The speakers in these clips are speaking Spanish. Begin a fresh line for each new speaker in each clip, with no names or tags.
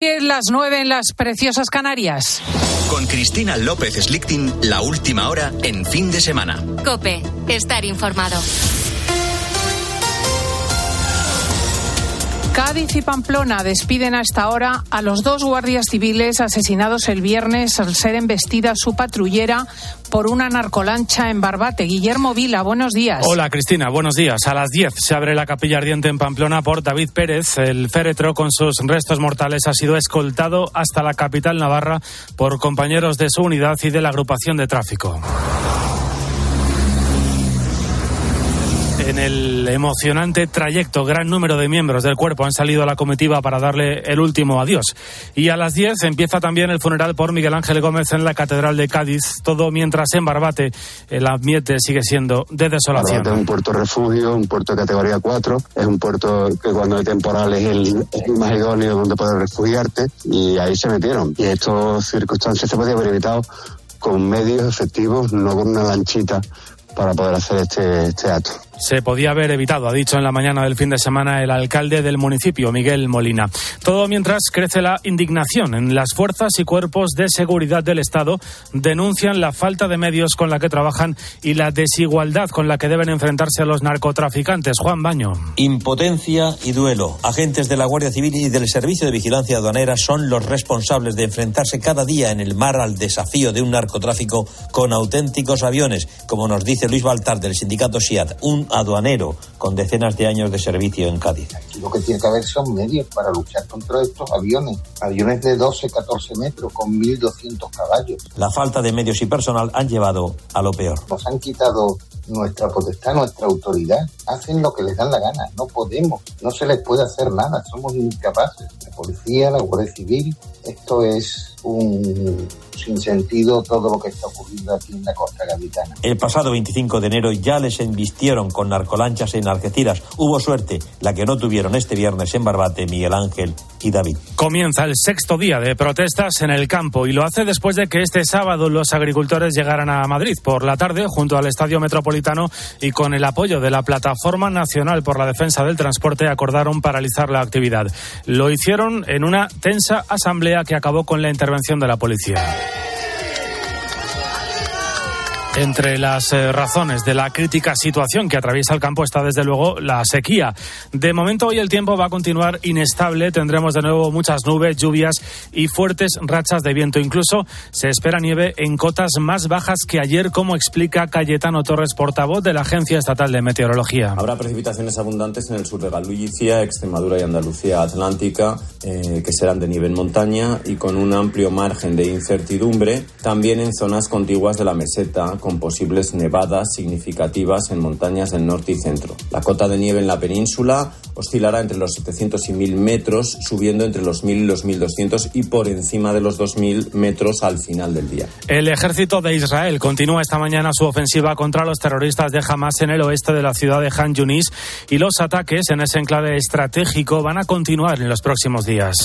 Las nueve en las preciosas Canarias.
Con Cristina López Slichting, la última hora en fin de semana.
Cope, estar informado.
Cádiz y Pamplona despiden a esta hora a los dos guardias civiles asesinados el viernes al ser embestida su patrullera por una narcolancha en Barbate. Guillermo Vila, buenos días.
Hola Cristina, buenos días. A las 10 se abre la capilla ardiente en Pamplona por David Pérez. El féretro con sus restos mortales ha sido escoltado hasta la capital navarra por compañeros de su unidad y de la agrupación de tráfico. En el emocionante trayecto, gran número de miembros del cuerpo han salido a la comitiva para darle el último adiós. Y a las 10 empieza también el funeral por Miguel Ángel Gómez en la Catedral de Cádiz, todo mientras en Barbate el ambiente sigue siendo de desolación.
Barbate es un puerto refugio, un puerto de categoría 4, es un puerto que cuando hay temporales es el, el más idóneo donde poder refugiarte y ahí se metieron. Y estas circunstancias se podían haber evitado con medios efectivos, no con una lanchita para poder hacer este, este acto
se podía haber evitado, ha dicho en la mañana del fin de semana el alcalde del municipio, Miguel Molina. Todo mientras crece la indignación en las fuerzas y cuerpos de seguridad del Estado denuncian la falta de medios con la que trabajan y la desigualdad con la que deben enfrentarse a los narcotraficantes. Juan Baño.
Impotencia y duelo. Agentes de la Guardia Civil y del Servicio de Vigilancia Aduanera son los responsables de enfrentarse cada día en el mar al desafío de un narcotráfico con auténticos aviones, como nos dice Luis Baltar del sindicato SIAT, un aduanero con decenas de años de servicio en Cádiz.
lo que tiene que haber son medios para luchar contra estos aviones, aviones de 12, 14 metros con 1.200 caballos.
La falta de medios y personal han llevado a lo peor.
Nos han quitado nuestra potestad, nuestra autoridad. Hacen lo que les dan la gana. No podemos, no se les puede hacer nada. Somos incapaces. La policía, la Guardia Civil, esto es un sentido todo lo que está ocurriendo aquí en la costa gaditana.
El pasado 25 de enero ya les embistieron con narcolanchas en Algeciras. Hubo suerte, la que no tuvieron este viernes en Barbate Miguel Ángel
Comienza el sexto día de protestas en el campo y lo hace después de que este sábado los agricultores llegaran a Madrid por la tarde junto al Estadio Metropolitano y con el apoyo de la Plataforma Nacional por la Defensa del Transporte acordaron paralizar la actividad. Lo hicieron en una tensa asamblea que acabó con la intervención de la policía. Entre las eh, razones de la crítica situación que atraviesa el campo está desde luego la sequía. De momento hoy el tiempo va a continuar inestable, tendremos de nuevo muchas nubes, lluvias y fuertes rachas de viento. Incluso se espera nieve en cotas más bajas que ayer, como explica Cayetano Torres, portavoz de la Agencia Estatal de Meteorología.
Habrá precipitaciones abundantes en el sur de Galicia, Extremadura y Andalucía Atlántica, eh, que serán de nivel montaña y con un amplio margen de incertidumbre, también en zonas contiguas de la meseta con posibles nevadas significativas en montañas del norte y centro. La cota de nieve en la península oscilará entre los 700 y 1000 metros, subiendo entre los 1000 y los 1200 y por encima de los 2000 metros al final del día.
El ejército de Israel continúa esta mañana su ofensiva contra los terroristas de Hamas en el oeste de la ciudad de Han Yunis y los ataques en ese enclave estratégico van a continuar en los próximos días.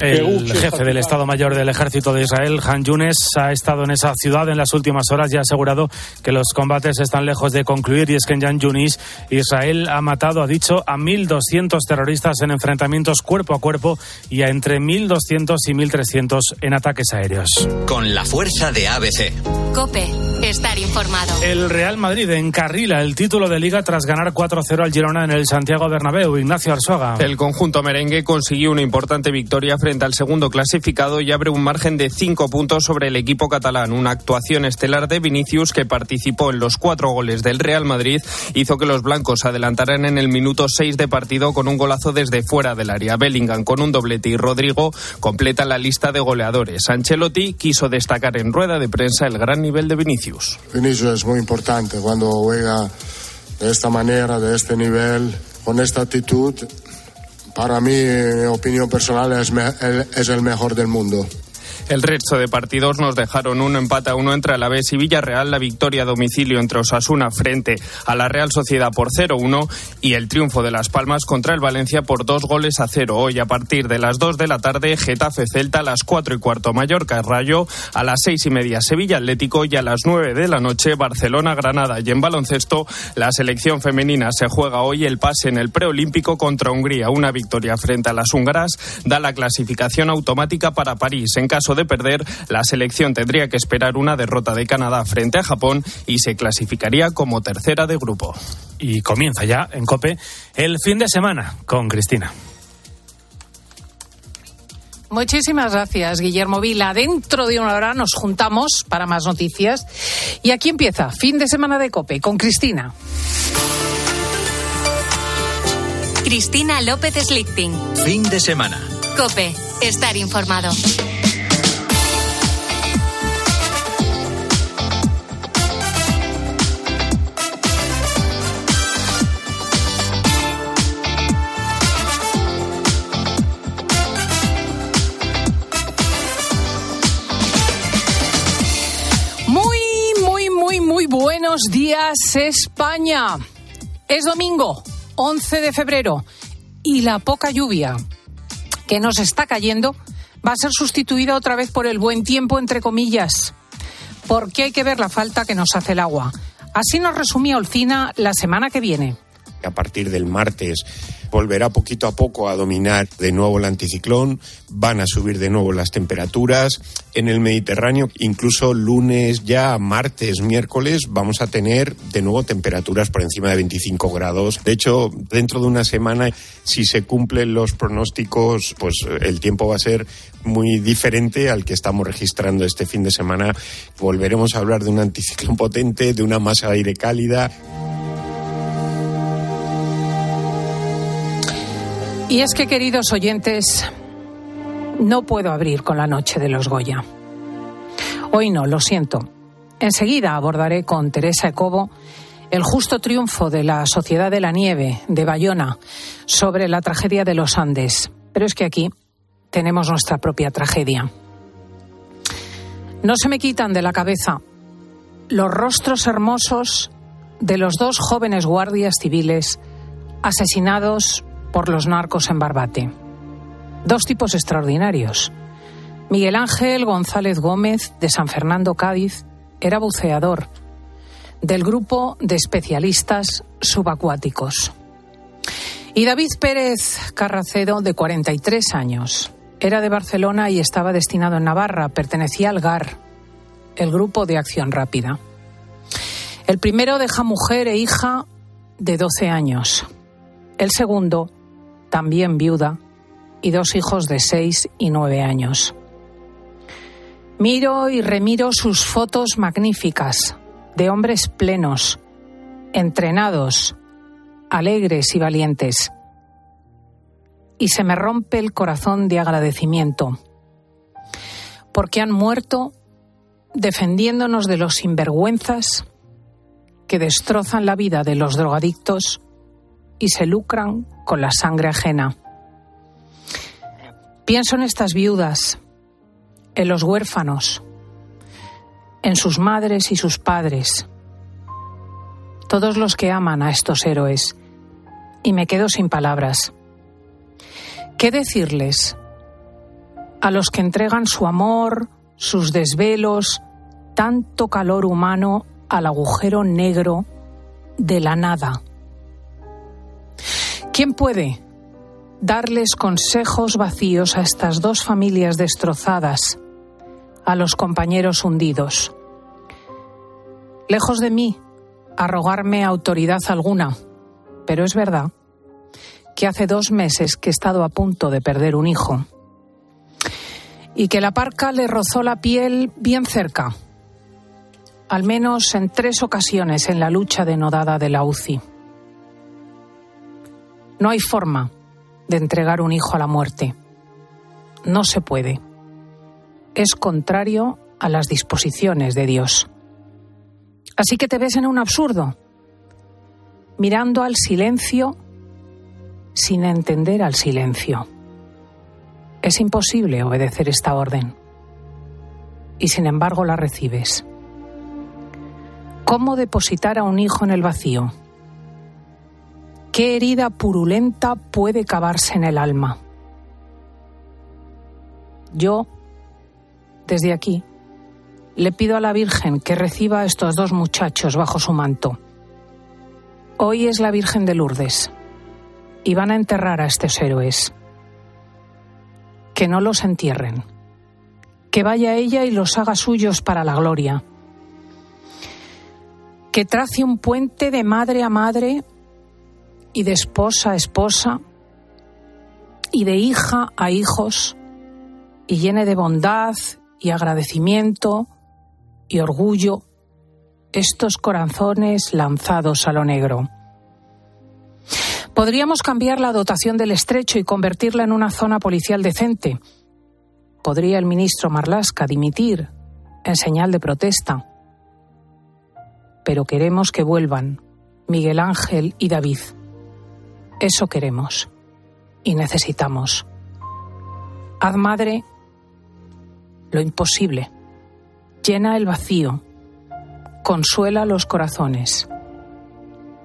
El jefe del Estado Mayor del Ejército de Israel, Han Yunis, ha estado en esa ciudad en las últimas horas y ha asegurado que los combates están lejos de concluir y es que en Jan Yunis Israel ha matado, ha dicho, a 1.200 terroristas en enfrentamientos cuerpo a cuerpo y a entre 1.200 y 1.300 en ataques aéreos.
Con la fuerza de ABC.
Cope, estar informado.
El Real Madrid encarrila el título de liga tras ganar 4-0 al Girona en el Santiago Bernabéu. Ignacio Arzuaga.
El conjunto merengue consiguió una importante victoria frente al segundo clasificado y abre un margen de 5 puntos sobre el equipo catalán. Una actuación estelar de Vinicius que participó en los cuatro goles del Real Madrid hizo que los blancos adelantaran en el minuto 6 de partido con un golazo desde fuera del área. Bellingham con un doblete y Rodrigo completa la lista de goleadores. Ancelotti quiso destacar en rueda de prensa el gran nivel de Vinicius.
Vinicius es muy importante cuando juega de esta manera, de este nivel, con esta actitud. Para mí, mi opinión personal, es el mejor del mundo.
El resto de partidos nos dejaron uno empate a uno entre Alavés y Villarreal, la victoria a domicilio entre Osasuna frente a la Real Sociedad por 0-1 y el triunfo de Las Palmas contra el Valencia por dos goles a cero. Hoy a partir de las 2 de la tarde, Getafe Celta a las 4 y cuarto Mallorca Rayo, a las seis y media Sevilla Atlético y a las 9 de la noche Barcelona Granada. Y en baloncesto, la selección femenina se juega hoy el pase en el preolímpico contra Hungría. Una victoria frente a las húngaras da la clasificación automática para París. En caso de de perder, la selección tendría que esperar una derrota de Canadá frente a Japón y se clasificaría como tercera de grupo.
Y comienza ya en Cope el fin de semana con Cristina.
Muchísimas gracias, Guillermo Vila. Dentro de una hora nos juntamos para más noticias. Y aquí empieza, fin de semana de Cope, con Cristina.
Cristina López Slichting.
Fin de semana.
Cope, estar informado.
Días España. Es domingo, 11 de febrero, y la poca lluvia que nos está cayendo va a ser sustituida otra vez por el buen tiempo, entre comillas, porque hay que ver la falta que nos hace el agua. Así nos resumía Olcina la semana que viene.
A partir del martes volverá poquito a poco a dominar de nuevo el anticiclón, van a subir de nuevo las temperaturas. En el Mediterráneo, incluso lunes, ya martes, miércoles, vamos a tener de nuevo temperaturas por encima de 25 grados. De hecho, dentro de una semana, si se cumplen los pronósticos, pues el tiempo va a ser muy diferente al que estamos registrando este fin de semana. Volveremos a hablar de un anticiclón potente, de una masa de aire cálida.
Y es que, queridos oyentes, no puedo abrir con la noche de los Goya. Hoy no, lo siento. Enseguida abordaré con Teresa Ecobo el justo triunfo de la Sociedad de la Nieve de Bayona sobre la tragedia de los Andes. Pero es que aquí tenemos nuestra propia tragedia. No se me quitan de la cabeza los rostros hermosos de los dos jóvenes guardias civiles asesinados por los narcos en Barbate. Dos tipos extraordinarios. Miguel Ángel González Gómez, de San Fernando, Cádiz, era buceador del grupo de especialistas subacuáticos. Y David Pérez Carracedo, de 43 años, era de Barcelona y estaba destinado en Navarra, pertenecía al GAR, el Grupo de Acción Rápida. El primero deja mujer e hija de 12 años. El segundo también viuda, y dos hijos de seis y nueve años. Miro y remiro sus fotos magníficas de hombres plenos, entrenados, alegres y valientes. Y se me rompe el corazón de agradecimiento, porque han muerto defendiéndonos de los sinvergüenzas que destrozan la vida de los drogadictos y se lucran con la sangre ajena. Pienso en estas viudas, en los huérfanos, en sus madres y sus padres, todos los que aman a estos héroes, y me quedo sin palabras. ¿Qué decirles a los que entregan su amor, sus desvelos, tanto calor humano al agujero negro de la nada? ¿Quién puede darles consejos vacíos a estas dos familias destrozadas, a los compañeros hundidos? Lejos de mí arrogarme autoridad alguna, pero es verdad que hace dos meses que he estado a punto de perder un hijo y que la parca le rozó la piel bien cerca, al menos en tres ocasiones en la lucha denodada de la UCI. No hay forma de entregar un hijo a la muerte. No se puede. Es contrario a las disposiciones de Dios. Así que te ves en un absurdo, mirando al silencio sin entender al silencio. Es imposible obedecer esta orden. y sin embargo la recibes. ¿Cómo depositar a un hijo en el vacío? ¿Qué herida purulenta puede cavarse en el alma? Yo, desde aquí, le pido a la Virgen que reciba a estos dos muchachos bajo su manto. Hoy es la Virgen de Lourdes y van a enterrar a estos héroes. Que no los entierren. Que vaya ella y los haga suyos para la gloria. Que trace un puente de madre a madre y de esposa a esposa y de hija a hijos y llene de bondad y agradecimiento y orgullo estos corazones lanzados a lo negro. Podríamos cambiar la dotación del estrecho y convertirla en una zona policial decente. Podría el ministro Marlasca dimitir en señal de protesta. Pero queremos que vuelvan Miguel Ángel y David. Eso queremos y necesitamos. Haz madre lo imposible. Llena el vacío. Consuela los corazones.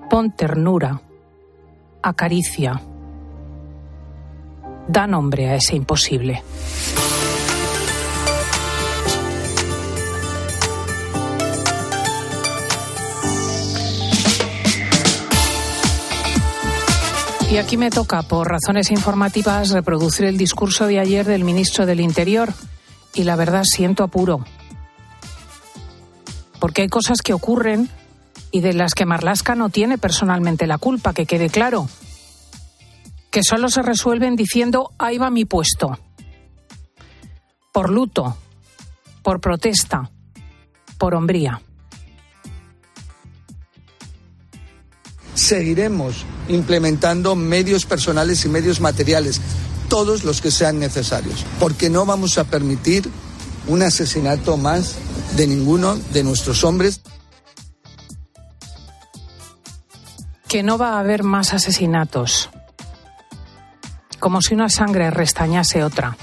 Pon ternura. Acaricia. Da nombre a ese imposible. Y aquí me toca, por razones informativas, reproducir el discurso de ayer del ministro del Interior. Y la verdad siento apuro. Porque hay cosas que ocurren y de las que Marlasca no tiene personalmente la culpa, que quede claro. Que solo se resuelven diciendo, ahí va mi puesto. Por luto, por protesta, por hombría.
Seguiremos implementando medios personales y medios materiales, todos los que sean necesarios, porque no vamos a permitir un asesinato más de ninguno de nuestros hombres.
Que no va a haber más asesinatos, como si una sangre restañase otra.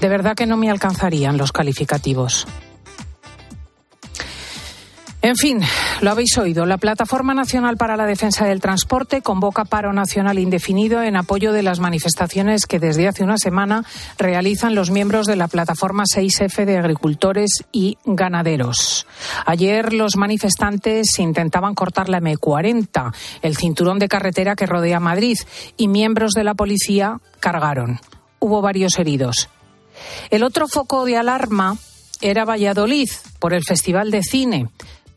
De verdad que no me alcanzarían los calificativos. En fin, lo habéis oído. La Plataforma Nacional para la Defensa del Transporte convoca paro nacional indefinido en apoyo de las manifestaciones que desde hace una semana realizan los miembros de la Plataforma 6F de Agricultores y Ganaderos. Ayer los manifestantes intentaban cortar la M40, el cinturón de carretera que rodea Madrid, y miembros de la policía cargaron. Hubo varios heridos. El otro foco de alarma era Valladolid por el Festival de Cine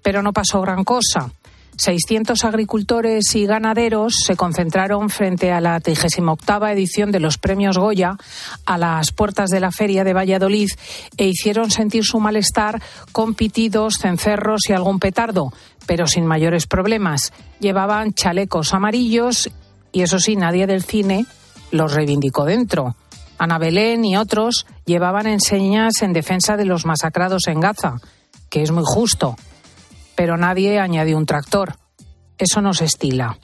pero no pasó gran cosa. 600 agricultores y ganaderos se concentraron frente a la 38 edición de los premios Goya a las puertas de la feria de Valladolid e hicieron sentir su malestar con pitidos, cencerros y algún petardo, pero sin mayores problemas. Llevaban chalecos amarillos y eso sí, nadie del cine los reivindicó dentro. Ana Belén y otros llevaban enseñas en defensa de los masacrados en Gaza, que es muy justo pero nadie añadió un tractor. Eso no se estila.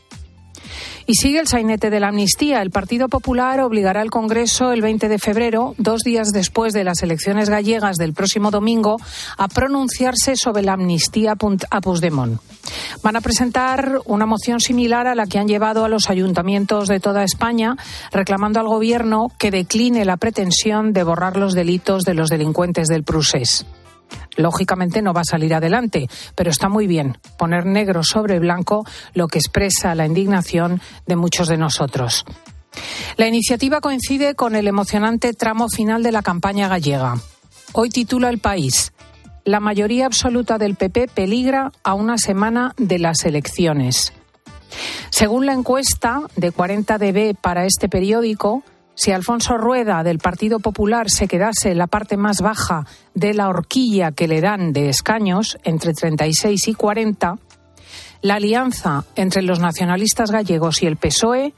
Y sigue el sainete de la amnistía. El Partido Popular obligará al Congreso el 20 de febrero, dos días después de las elecciones gallegas del próximo domingo, a pronunciarse sobre la amnistía a. Van a presentar una moción similar a la que han llevado a los ayuntamientos de toda España, reclamando al Gobierno que decline la pretensión de borrar los delitos de los delincuentes del Prusés. Lógicamente no va a salir adelante, pero está muy bien poner negro sobre blanco lo que expresa la indignación de muchos de nosotros. La iniciativa coincide con el emocionante tramo final de la campaña gallega. Hoy titula El País. La mayoría absoluta del PP peligra a una semana de las elecciones. Según la encuesta de 40 dB para este periódico, si Alfonso Rueda del Partido Popular se quedase en la parte más baja de la horquilla que le dan de escaños, entre 36 y 40, la alianza entre los nacionalistas gallegos y el PSOE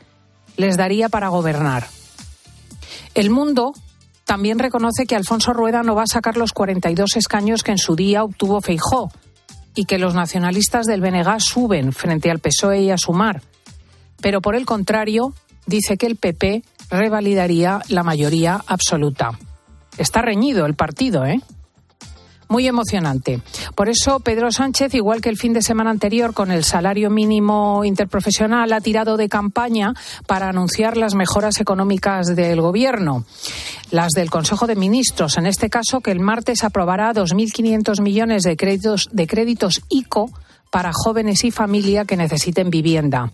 les daría para gobernar. El mundo también reconoce que Alfonso Rueda no va a sacar los 42 escaños que en su día obtuvo Feijó y que los nacionalistas del BNG suben frente al PSOE y a Sumar. Pero por el contrario, dice que el PP revalidaría la mayoría absoluta. Está reñido el partido, ¿eh? muy emocionante. Por eso Pedro Sánchez, igual que el fin de semana anterior con el salario mínimo interprofesional, ha tirado de campaña para anunciar las mejoras económicas del Gobierno, las del Consejo de Ministros, en este caso que el martes aprobará 2.500 millones de créditos, de créditos ICO para jóvenes y familia que necesiten vivienda.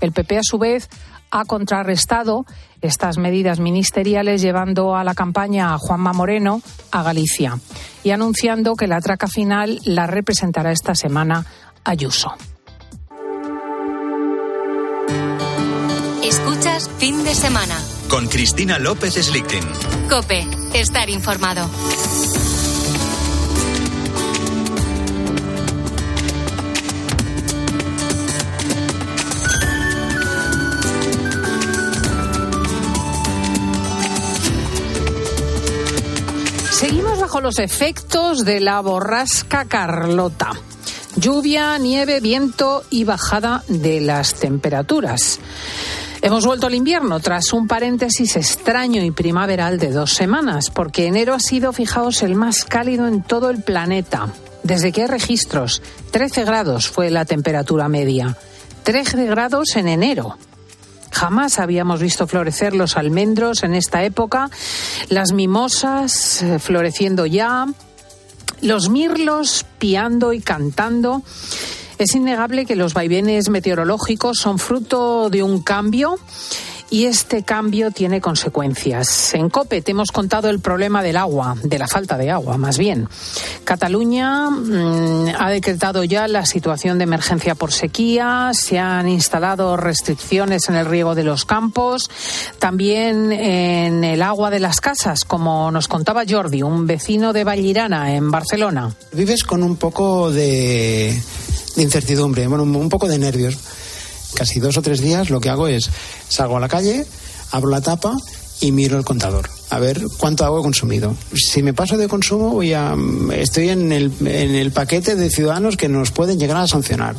El PP, a su vez, ha contrarrestado estas medidas ministeriales llevando a la campaña a Juanma Moreno a Galicia y anunciando que la traca final la representará esta semana Ayuso.
Escuchas fin de semana.
Con Cristina López Slichting.
Cope, estar informado.
Los efectos de la borrasca Carlota. Lluvia, nieve, viento y bajada de las temperaturas. Hemos vuelto al invierno tras un paréntesis extraño y primaveral de dos semanas, porque enero ha sido, fijaos, el más cálido en todo el planeta. Desde que hay registros, 13 grados fue la temperatura media. 13 grados en enero. Jamás habíamos visto florecer los almendros en esta época, las mimosas eh, floreciendo ya, los mirlos piando y cantando. Es innegable que los vaivenes meteorológicos son fruto de un cambio y este cambio tiene consecuencias. En COPE te hemos contado el problema del agua, de la falta de agua más bien. Cataluña mmm, ha decretado ya la situación de emergencia por sequía, se han instalado restricciones en el riego de los campos, también en el agua de las casas, como nos contaba Jordi, un vecino de Vallirana en Barcelona.
Vives con un poco de, de incertidumbre, bueno, un poco de nervios casi dos o tres días lo que hago es salgo a la calle, abro la tapa y miro el contador a ver cuánto agua he consumido. Si me paso de consumo, voy a, estoy en el, en el paquete de ciudadanos que nos pueden llegar a sancionar.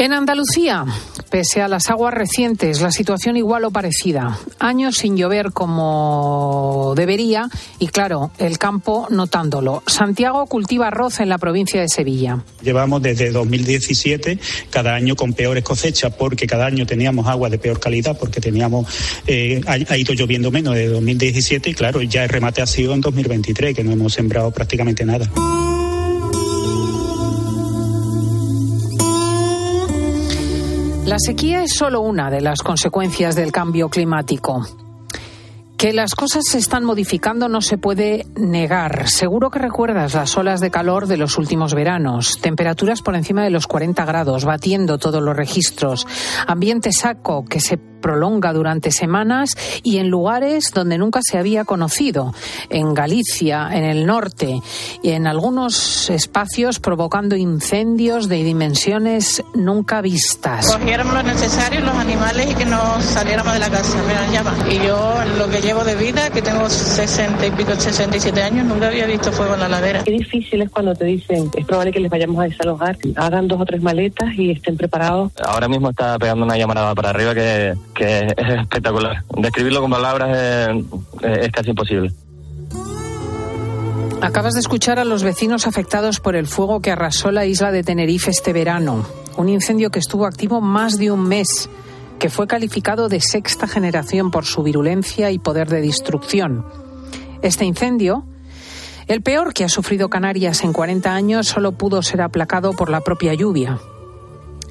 En Andalucía, pese a las aguas recientes, la situación igual o parecida. Años sin llover como debería y, claro, el campo notándolo. Santiago cultiva arroz en la provincia de Sevilla.
Llevamos desde 2017 cada año con peores cosechas porque cada año teníamos agua de peor calidad porque teníamos eh, ha, ido lloviendo menos de 2017 y, claro, ya el remate ha sido en 2023 que no hemos sembrado prácticamente nada.
La sequía es solo una de las consecuencias del cambio climático. Que las cosas se están modificando no se puede negar. Seguro que recuerdas las olas de calor de los últimos veranos, temperaturas por encima de los 40 grados, batiendo todos los registros, ambiente saco que se prolonga durante semanas y en lugares donde nunca se había conocido, en Galicia, en el norte y en algunos espacios provocando incendios de dimensiones nunca vistas.
Cogiéramos lo necesario los animales y que no saliéramos de la casa, me dan llama. Y yo lo que llevo de vida, que tengo 60 y pico, 67 años, nunca había visto fuego en la ladera.
Qué difícil es cuando te dicen, es probable que les vayamos a desalojar, hagan dos o tres maletas y estén preparados.
Ahora mismo está pegando una llamarada para arriba que que es espectacular. Describirlo con palabras es, es, casi imposible.
Acabas de escuchar a los vecinos afectados por el fuego que arrasó la isla de Tenerife este verano. Un incendio que estuvo activo más de un mes, que fue calificado de sexta generación por su virulencia y poder de destrucción. Este incendio, el peor que ha sufrido Canarias en 40 años, solo pudo ser aplacado por la propia lluvia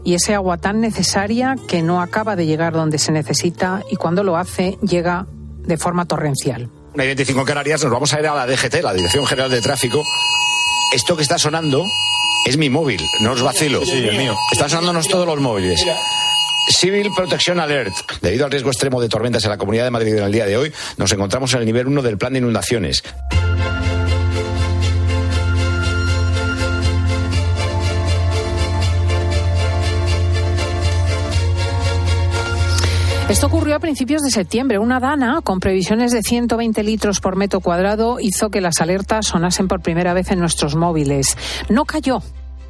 y ese agua tan necesaria que no acaba de llegar donde se necesita y cuando lo hace llega de forma torrencial.
Una 25 en Canarias, nos vamos a ir a la DGT, la Dirección General de Tráfico. Esto que está sonando es mi móvil, no os vacilo.
Sí, el mío.
Están sonándonos todos los móviles. Civil Protection Alert. Debido al riesgo extremo de tormentas en la Comunidad de Madrid en el día de hoy, nos encontramos en el nivel 1 del plan de inundaciones.
Esto ocurrió a principios de septiembre. Una dana con previsiones de 120 litros por metro cuadrado hizo que las alertas sonasen por primera vez en nuestros móviles. No cayó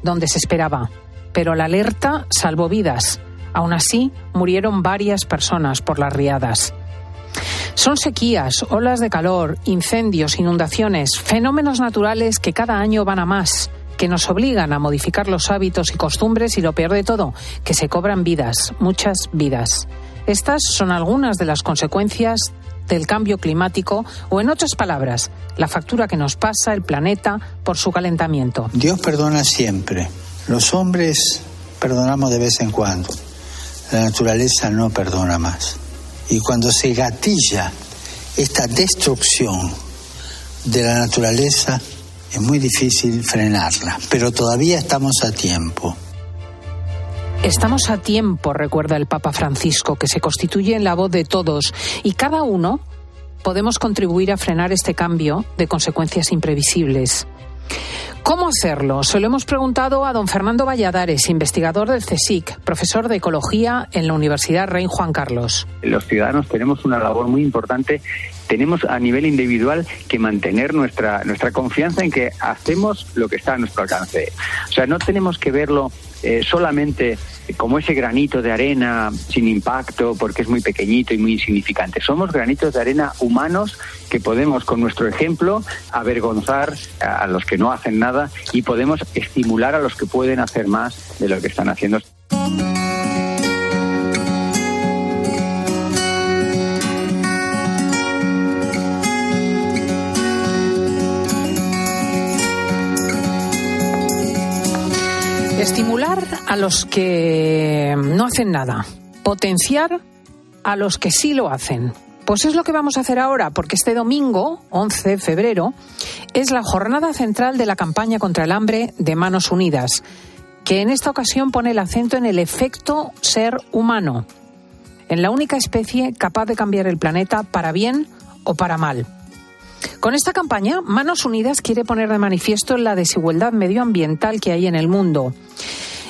donde se esperaba, pero la alerta salvó vidas. Aún así, murieron varias personas por las riadas. Son sequías, olas de calor, incendios, inundaciones, fenómenos naturales que cada año van a más que nos obligan a modificar los hábitos y costumbres y lo peor de todo, que se cobran vidas, muchas vidas. Estas son algunas de las consecuencias del cambio climático o, en otras palabras, la factura que nos pasa el planeta por su calentamiento.
Dios perdona siempre. Los hombres perdonamos de vez en cuando. La naturaleza no perdona más. Y cuando se gatilla esta destrucción de la naturaleza, es muy difícil frenarla, pero todavía estamos a tiempo.
Estamos a tiempo, recuerda el Papa Francisco, que se constituye en la voz de todos y cada uno podemos contribuir a frenar este cambio de consecuencias imprevisibles. ¿Cómo hacerlo? Se lo hemos preguntado a don Fernando Valladares, investigador del CSIC, profesor de Ecología en la Universidad Rey Juan Carlos.
Los ciudadanos tenemos una labor muy importante. Tenemos a nivel individual que mantener nuestra, nuestra confianza en que hacemos lo que está a nuestro alcance. O sea, no tenemos que verlo eh, solamente como ese granito de arena sin impacto porque es muy pequeñito y muy insignificante. Somos granitos de arena humanos que podemos con nuestro ejemplo avergonzar a los que no hacen nada y podemos estimular a los que pueden hacer más de lo que están haciendo.
A los que no hacen nada, potenciar a los que sí lo hacen. Pues es lo que vamos a hacer ahora, porque este domingo, 11 de febrero, es la jornada central de la campaña contra el hambre de Manos Unidas, que en esta ocasión pone el acento en el efecto ser humano, en la única especie capaz de cambiar el planeta para bien o para mal. Con esta campaña, Manos Unidas quiere poner de manifiesto la desigualdad medioambiental que hay en el mundo.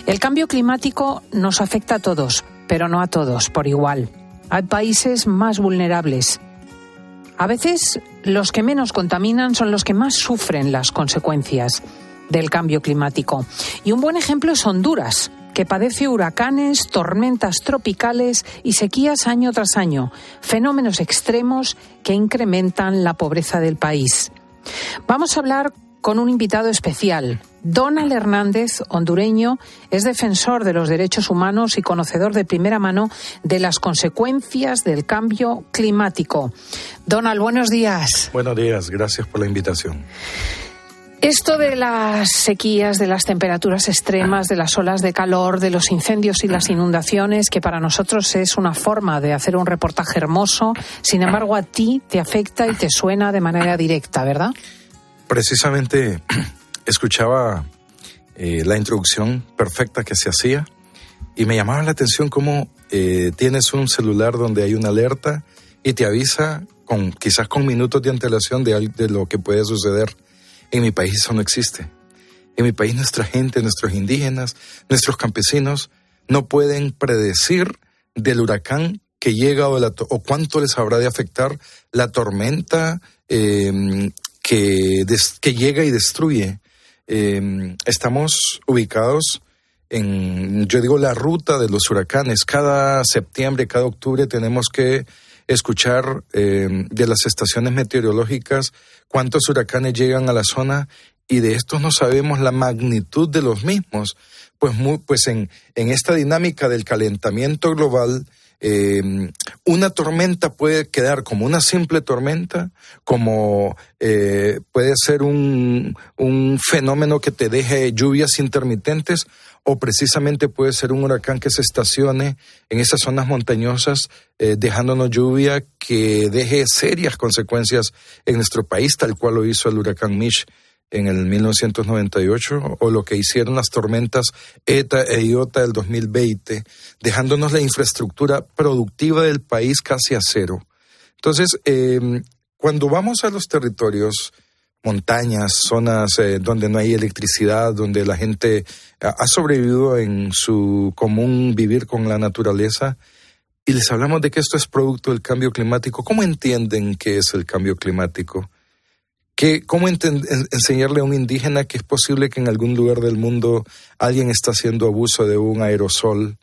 El cambio climático nos afecta a todos, pero no a todos por igual. Hay países más vulnerables. A veces los que menos contaminan son los que más sufren las consecuencias del cambio climático. Y un buen ejemplo es Honduras, que padece huracanes, tormentas tropicales y sequías año tras año, fenómenos extremos que incrementan la pobreza del país. Vamos a hablar con un invitado especial. Donald Hernández, hondureño, es defensor de los derechos humanos y conocedor de primera mano de las consecuencias del cambio climático. Donald, buenos días.
Buenos días, gracias por la invitación.
Esto de las sequías, de las temperaturas extremas, de las olas de calor, de los incendios y las inundaciones, que para nosotros es una forma de hacer un reportaje hermoso, sin embargo a ti te afecta y te suena de manera directa, ¿verdad?
Precisamente escuchaba eh, la introducción perfecta que se hacía y me llamaba la atención cómo eh, tienes un celular donde hay una alerta y te avisa con quizás con minutos de antelación de, de lo que puede suceder en mi país eso no existe. En mi país nuestra gente, nuestros indígenas, nuestros campesinos no pueden predecir del huracán que llega o, o cuánto les habrá de afectar la tormenta em, que, llega y destruye. Em, estamos ubicados en, yo digo, la ruta de los huracanes. Cada septiembre, cada octubre tenemos que escuchar em, de las estaciones meteorológicas cuántos huracanes llegan a la zona y de estos no sabemos la magnitud de los mismos. Pues, pues en, en esta dinámica del calentamiento global, em, una tormenta puede quedar como una simple tormenta, como eh, puede ser un, un, fenómeno que te deje lluvias intermitentes, o precisamente puede ser un huracán que se estacione en esas zonas montañosas, eh, dejándonos lluvia que deje serias consecuencias en nuestro país, tal cual lo hizo el huracán Mish en el 1998, o lo que hicieron las tormentas ETA e IOTA del 2020, dejándonos la infraestructura productiva del país casi a cero. Entonces, eh, cuando vamos a los territorios montañas, zonas eh, donde no hay electricidad, donde la gente ha sobrevivido en su común vivir con la naturaleza, y les hablamos de que esto es producto del cambio climático, ¿cómo entienden qué es el cambio climático? ¿Qué, ¿Cómo enseñarle a un indígena que es posible que en algún lugar del mundo alguien está haciendo abuso de un aerosol,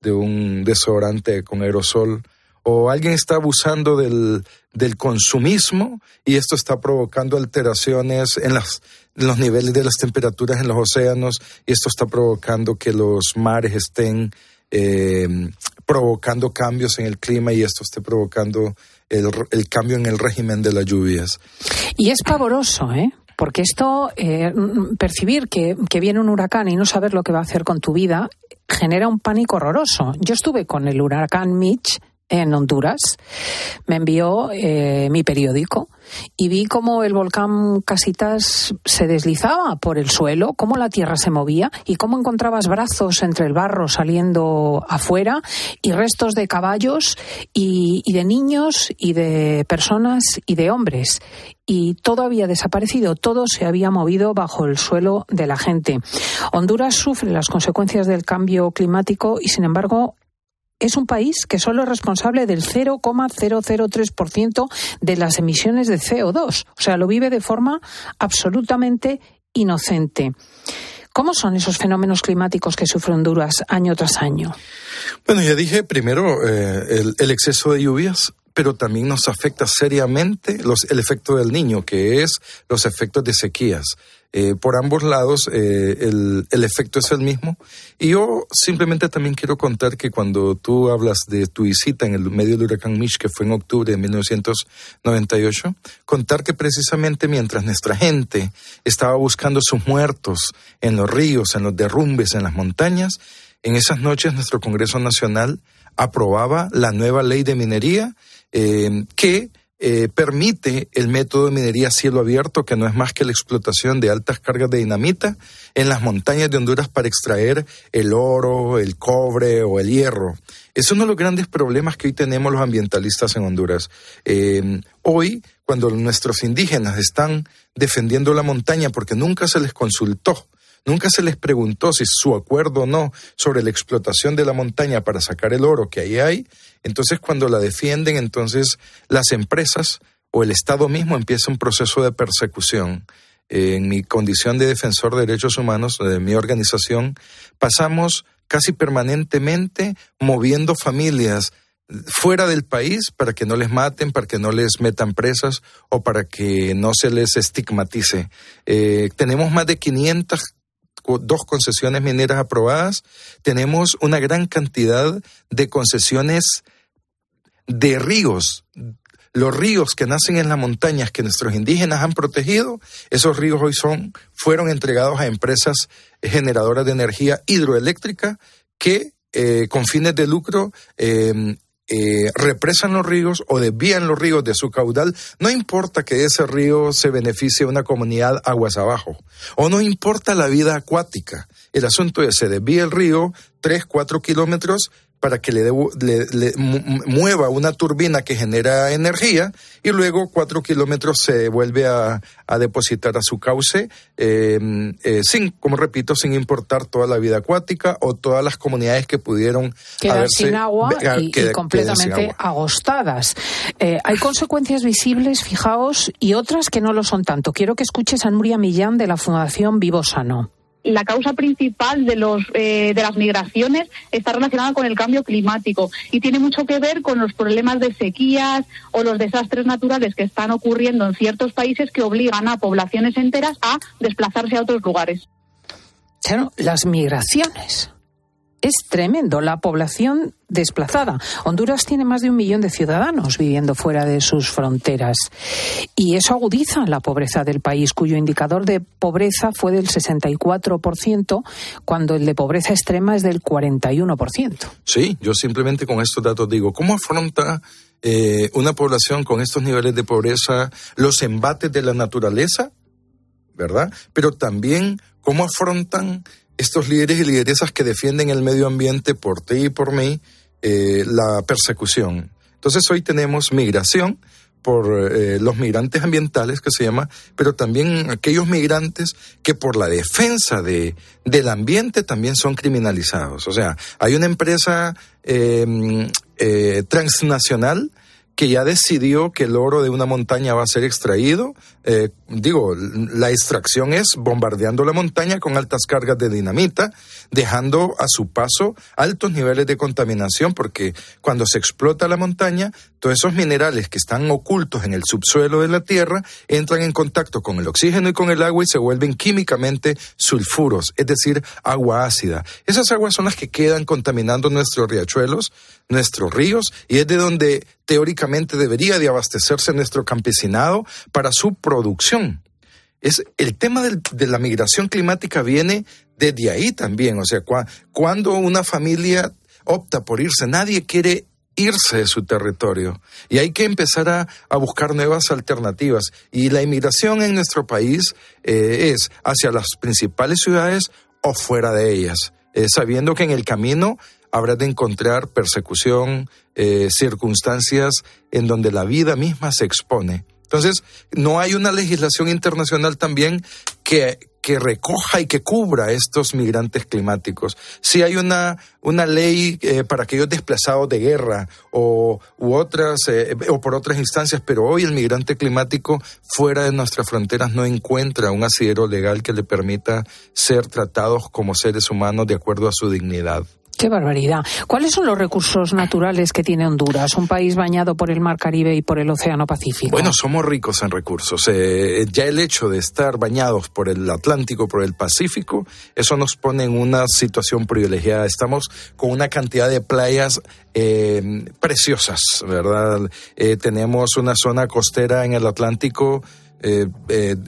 de un desodorante con aerosol, o alguien está abusando del, del consumismo y esto está provocando alteraciones en los niveles de las temperaturas en los océanos y esto está provocando que los mares estén eh, provocando cambios en el clima y esto esté provocando el, cambio en el régimen de las lluvias.
Y es pavoroso, ¿eh? Porque esto, eh, percibir que, que viene un huracán y no saber lo que va a hacer con tu vida, genera un pánico horroroso. Yo estuve con el huracán Mitch en Honduras, me envió eh, mi periódico y vi cómo el volcán Casitas se deslizaba por el suelo, cómo la tierra se movía y cómo encontrabas brazos entre el barro saliendo afuera y restos de caballos y, y de niños y de personas y de hombres. Y todo había desaparecido, todo se había movido bajo el suelo de la gente. Honduras sufre las consecuencias del cambio climático y, sin embargo, es un país que solo es responsable del 0,003% de las emisiones de CO2. O sea, lo vive de forma absolutamente inocente. ¿Cómo son esos fenómenos climáticos que sufre Honduras año tras año?
Bueno, ya dije primero eh, el, exceso de lluvias, pero también nos afecta seriamente el efecto del niño, que es los efectos de sequías. Eh, por ambos lados eh, el, el, efecto es el mismo. Y yo simplemente también quiero contar que cuando tú hablas de tu visita en el medio del huracán Mitch, que fue en octubre de 1998, contar que precisamente mientras nuestra gente estaba buscando sus muertos en los ríos, en los derrumbes, en las montañas, en esas noches nuestro Congreso Nacional aprobaba la nueva ley de minería eh, que eh, permite el método de minería cielo abierto, que no es más que la explotación de altas cargas de dinamita en las montañas de Honduras para extraer el oro, el cobre o el hierro. Es uno de los grandes problemas que hoy tenemos los ambientalistas en Honduras. Eh, hoy, cuando nuestros indígenas están defendiendo la montaña porque nunca se les consultó, Nunca se les preguntó si su acuerdo o no sobre la explotación de la montaña para sacar el oro que ahí hay. Entonces, cuando la defienden, entonces las empresas o el Estado mismo empieza un proceso de persecución. En mi condición de defensor de derechos humanos de mi organización, pasamos casi permanentemente moviendo familias fuera del país para que no les maten, para que no les metan presas o para que no se les estigmatice. Eh, tenemos más de 500 dos concesiones mineras aprobadas, tenemos una gran cantidad de concesiones de ríos, los ríos que nacen en las montañas que nuestros indígenas han protegido, esos ríos hoy son, fueron entregados a empresas generadoras de energía hidroeléctrica que eh, con fines de lucro eh, eh, represan los ríos o desvían los ríos de su caudal, no importa que ese río se beneficie a una comunidad aguas abajo, o no importa la vida acuática. El asunto es, se desvía el río tres, cuatro kilómetros para que le, le, le, mueva una turbina que genera energía y luego cuatro kilómetros se vuelve a, a depositar a su cauce, eh, eh, sin, como repito, sin importar toda la vida acuática o todas las comunidades que pudieron
quedar sin agua y, que, y completamente agua. agostadas. Eh, hay consecuencias visibles, fijaos, y otras que no lo son tanto. Quiero que escuches a Nuria Millán de la Fundación Vivo Sano
la causa principal de, los, eh, de las migraciones está relacionada con el cambio climático y tiene mucho que ver con los problemas de sequías o los desastres naturales que están ocurriendo en ciertos países que obligan a poblaciones enteras a desplazarse a otros lugares.
Claro, las migraciones es tremendo la población desplazada. Honduras tiene más de un millón de ciudadanos viviendo fuera de sus fronteras y eso agudiza la pobreza del país, cuyo indicador de pobreza fue del 64%, cuando el de pobreza extrema es del 41%.
Sí, yo simplemente con estos datos digo, ¿cómo afronta eh, una población con estos niveles de pobreza los embates de la naturaleza? ¿Verdad? Pero también cómo afrontan estos líderes y lideresas que defienden el medio ambiente por ti y por mí, eh, la persecución. Entonces hoy tenemos migración por eh, los migrantes ambientales que se llama, pero también aquellos migrantes que por la defensa de, del ambiente también son criminalizados. O sea, hay una empresa eh, transnacional que ya decidió que el oro de una montaña va a ser extraído. Eh, digo, la extracción es bombardeando la montaña con altas cargas de dinamita, dejando a su paso altos niveles de contaminación, porque cuando se explota la montaña, todos esos minerales que están ocultos en el subsuelo de la Tierra entran en contacto con el oxígeno y con el agua y se vuelven químicamente sulfuros, es decir, agua ácida. Esas aguas son las que quedan contaminando nuestros riachuelos, nuestros ríos, y es de donde teóricamente debería de abastecerse nuestro campesinado para su producción. Es, el tema de la migración climática viene desde ahí también, o sea, cuando una familia opta por irse, nadie quiere irse de su territorio y hay que empezar a, buscar nuevas alternativas. Y la inmigración en nuestro país eh, es hacia las principales ciudades o fuera de ellas, eh, sabiendo que en el camino habrá de encontrar persecución, eh, circunstancias en donde la vida misma se expone. Entonces, no hay una legislación internacional también que, que recoja y que cubra estos migrantes climáticos. Sí hay una, una ley eh, para aquellos desplazados de guerra o, u otras, eh, o por otras instancias, pero hoy el migrante climático fuera de nuestras fronteras no encuentra un asidero legal que le permita ser tratados como seres humanos de acuerdo a su dignidad.
Qué barbaridad. ¿Cuáles son los recursos naturales que tiene Honduras, un país bañado por el Mar Caribe y por el Océano Pacífico?
Bueno, somos ricos en recursos. Eh, ya el hecho de estar bañados por el Atlántico, por el Pacífico, eso nos pone en una situación privilegiada. Estamos con una cantidad de playas eh, preciosas, ¿verdad? Eh, tenemos una zona costera en el Atlántico.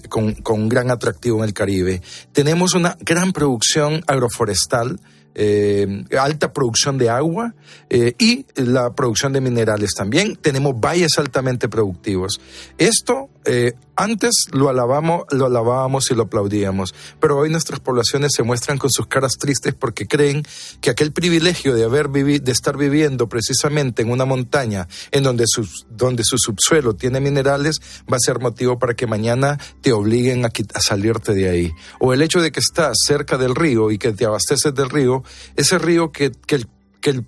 con, con un gran atractivo en el Caribe. Tenemos una gran producción agroforestal eh, alta producción de agua eh, y la producción de minerales también. Tenemos valles altamente productivos. Esto eh, antes lo alabamos, lo alabábamos y lo aplaudíamos, pero hoy nuestras poblaciones se muestran con sus caras tristes porque creen que aquel privilegio de haber vivido, de estar viviendo precisamente en una montaña en donde su, donde su subsuelo tiene minerales va a ser motivo para que mañana te obliguen a, salirte de ahí. O el hecho de que estás cerca del río y que te abasteces del río, ese río que, que que el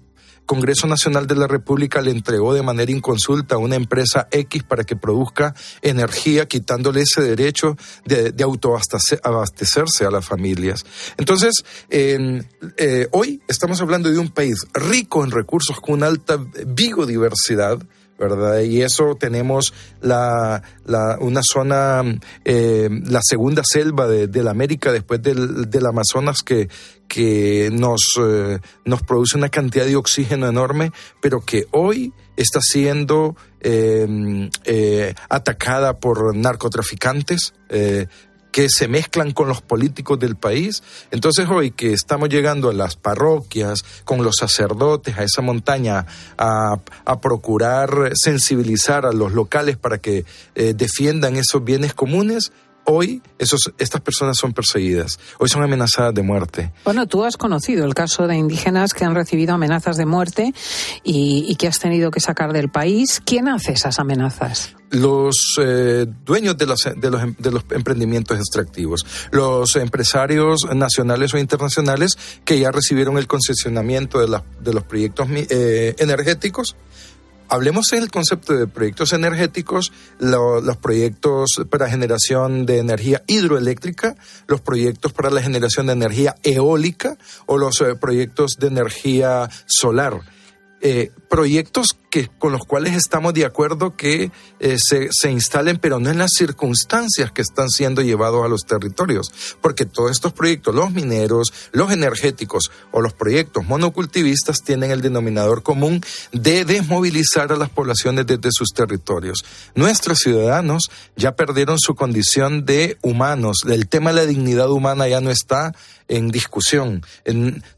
Congreso Nacional de la República le entregó de manera inconsulta a una empresa X para que produzca energía, quitándole ese derecho de, autoabastecerse a las familias. Entonces, eh, hoy estamos hablando de un país rico en recursos con alta biodiversidad, ¿verdad? Y eso tenemos la, una zona, eh, la segunda selva de, la América después del, del Amazonas que, que nos, eh, nos produce una cantidad de oxígeno enorme, pero que hoy está siendo eh, atacada por narcotraficantes, que se mezclan con los políticos del país. Entonces hoy que estamos llegando a las parroquias, con los sacerdotes, a esa montaña, a, procurar sensibilizar a los locales para que eh, defiendan esos bienes comunes, hoy esos, estas personas son perseguidas, hoy son amenazadas de muerte.
Bueno, tú has conocido el caso de indígenas que han recibido amenazas de muerte y, que has tenido que sacar del país. ¿Quién hace esas amenazas?
Los eh, dueños de los, de, los, de los emprendimientos extractivos, los empresarios nacionales o internacionales que ya recibieron el concesionamiento de, la, de los proyectos eh, energéticos Hablemos en el concepto de proyectos energéticos, los proyectos para generación de energía hidroeléctrica, los proyectos para la generación de energía eólica o los eh, proyectos de energía solar. Eh, proyectos que, con los cuales estamos de acuerdo que eh, se, se, instalen, pero no en las circunstancias que están siendo llevados a los territorios, porque todos estos proyectos, los mineros, los energéticos o los proyectos monocultivistas tienen el denominador común de desmovilizar a las poblaciones desde sus territorios. Nuestros ciudadanos ya perdieron su condición de humanos, el tema de la dignidad humana ya no está en discusión.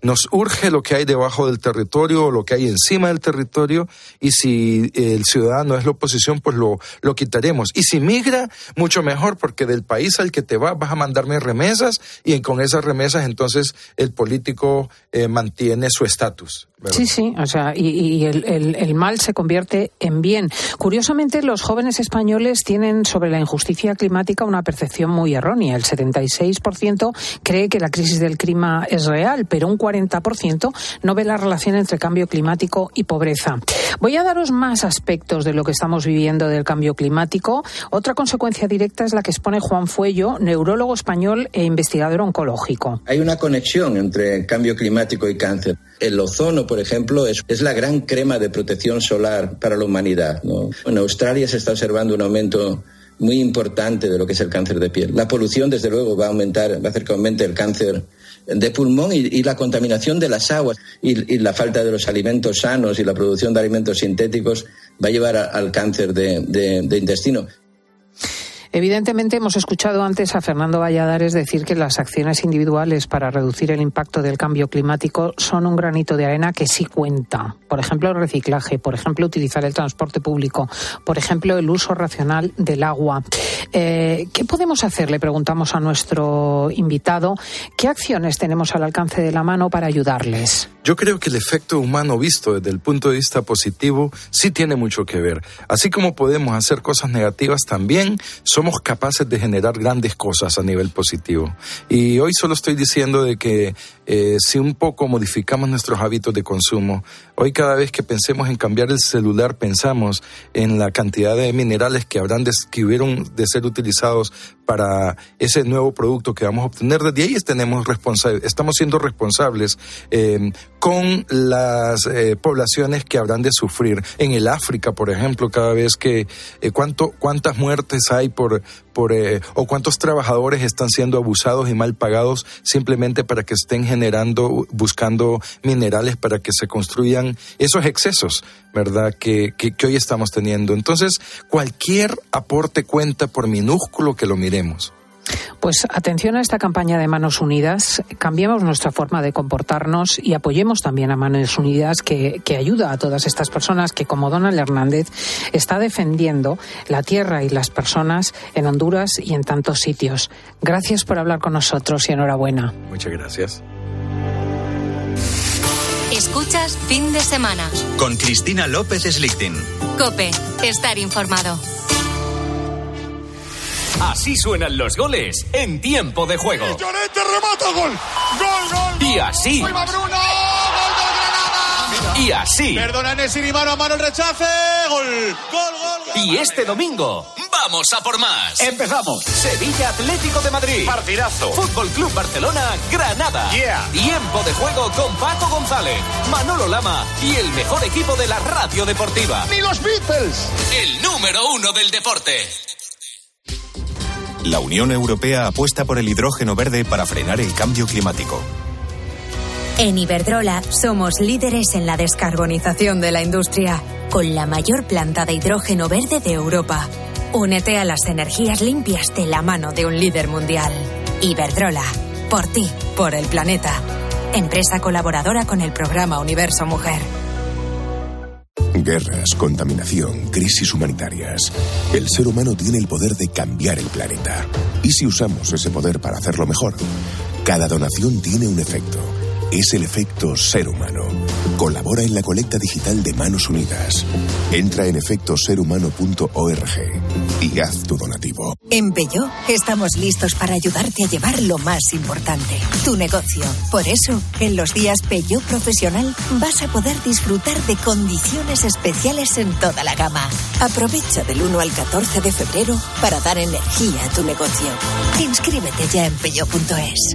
nos urge lo que hay debajo del territorio o lo que hay encima del territorio y si el ciudadano es la oposición, pues lo, lo quitaremos. Y si migra, mucho mejor, porque del país al que te vas vas a mandarme remesas y con esas remesas entonces el político eh, mantiene su estatus.
Sí, sí, o sea, y, el, el, mal se convierte en bien. Curiosamente, los jóvenes españoles tienen sobre la injusticia climática una percepción muy errónea. El 76% cree que la crisis del clima es real, pero un 40% no ve la relación entre cambio climático y pobreza. Voy Voy a daros más aspectos de lo que estamos viviendo del cambio climático. Otra consecuencia directa es la que expone Juan Fuello, neurólogo español e investigador oncológico.
Hay una conexión entre cambio climático y cáncer. El ozono, por ejemplo, es, es la gran crema de protección solar para la humanidad. En Australia se está observando un aumento muy importante de lo que es el cáncer de piel. La polución, desde luego, va a aumentar, va a hacer que aumente el cáncer de pulmón y, y la contaminación de las aguas y, la falta de los alimentos sanos y la producción de alimentos sintéticos va a llevar al cáncer de, de intestino.
Evidentemente, hemos escuchado antes a Fernando Valladares decir que las acciones individuales para reducir el impacto del cambio climático son un granito de arena que sí cuenta. Por ejemplo, el reciclaje, por ejemplo, utilizar el transporte público, por ejemplo, el uso racional del agua. Eh, ¿Qué podemos hacer? Le preguntamos a nuestro invitado. ¿Qué acciones tenemos al alcance de la mano para ayudarles?
Yo creo que el efecto humano visto desde el punto de vista positivo sí tiene mucho que ver. Así como podemos hacer cosas negativas, también somos capaces de generar grandes cosas a nivel positivo. Y hoy solo estoy diciendo de que eh, si un poco modificamos nuestros hábitos de consumo, hoy cada vez que pensemos en cambiar el celular, pensamos en la cantidad de minerales que habrán de, que hubieron de ser utilizados para ese nuevo producto que vamos a obtener. Desde ahí tenemos estamos siendo responsables eh, con las eh, poblaciones que habrán de sufrir. En el África, por ejemplo, cada vez que eh, cuánto, cuántas muertes hay por, por eh, o cuántos trabajadores están siendo abusados y mal pagados simplemente para que estén generando, buscando minerales para que se construyan esos excesos, ¿verdad? Que, que, que hoy estamos teniendo. Entonces, cualquier aporte cuenta por minúsculo que lo miremos.
Pues atención a esta campaña de Manos Unidas, cambiemos nuestra forma de comportarnos y apoyemos también a Manos Unidas que, que, ayuda a todas estas personas que, como Donald Hernández, está defendiendo la tierra y las personas en Honduras y en tantos sitios. Gracias por hablar con nosotros y enhorabuena.
Muchas gracias.
Escuchas fin de semana.
Con Cristina López Slichting.
Cope, estar informado.
Así suenan los goles en tiempo de juego.
Y Llorente remata gol. Gol, gol.
Y así.
Bruno, gol del Granada.
Y así.
Perdona Nesiri, mano a mano el rechace. Gol. Gol, gol, gol.
Y este domingo vamos a por más.
Empezamos.
Sevilla Atlético de Madrid.
Partidazo.
Fútbol Club Barcelona, Granada.
Yeah.
Tiempo de juego con Paco González, Manolo Lama y el mejor equipo de la radio deportiva.
¡Ni los Beatles!
El número uno del deporte.
La Unión Europea apuesta por el hidrógeno verde para frenar el cambio climático.
En Iberdrola somos líderes en la descarbonización de la industria, con la mayor planta de hidrógeno verde de Europa. Únete a las energías limpias de la mano de un líder mundial. Iberdrola, por ti, por el planeta. Empresa colaboradora con el programa Universo Mujer.
Guerras, contaminación, crisis humanitarias. El ser humano tiene el poder de cambiar el planeta. ¿Y si usamos ese poder para hacerlo mejor? Cada donación tiene un efecto. Es el efecto ser humano. Colabora en la colecta digital de Manos Unidas. Entra en efectoserhumano.org y haz tu donativo.
En Peugeot estamos listos para ayudarte a llevar lo más importante, tu negocio. Por eso, en los días Peugeot Profesional vas a poder disfrutar de condiciones especiales en toda la gama. Aprovecha del 1 al 14 de febrero para dar energía a tu negocio. Inscríbete ya en peugeot.es.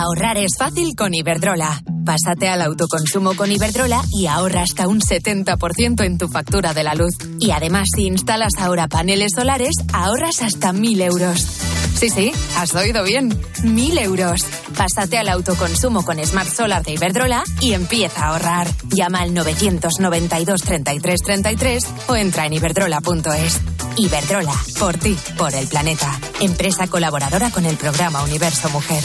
Ahorrar es fácil con Iberdrola. Pásate al autoconsumo con Iberdrola y ahorra hasta un 70% en tu factura de la luz. Y además, si instalas ahora paneles solares, ahorras hasta 1.000 euros. Sí, sí, has oído bien. 1.000 euros. Pásate al autoconsumo con Smart Solar de Iberdrola y empieza a ahorrar. Llama al 992 33 33 o entra en iberdrola.es. Iberdrola, por ti, por el planeta. Empresa colaboradora con el programa Universo Mujer.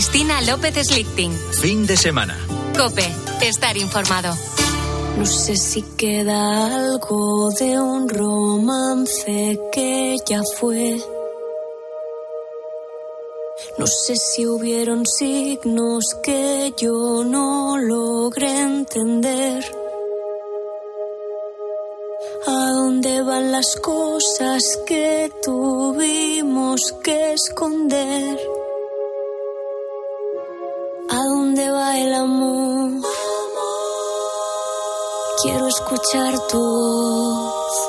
Cristina López Slichting.
Fin de semana.
Cope, estar informado.
No sé si queda algo de un romance que ya fue. No sé si hubieron signos que yo no logré entender. ¿A dónde van las cosas que tuvimos que esconder? El amor? Quiero escuchar tu voz.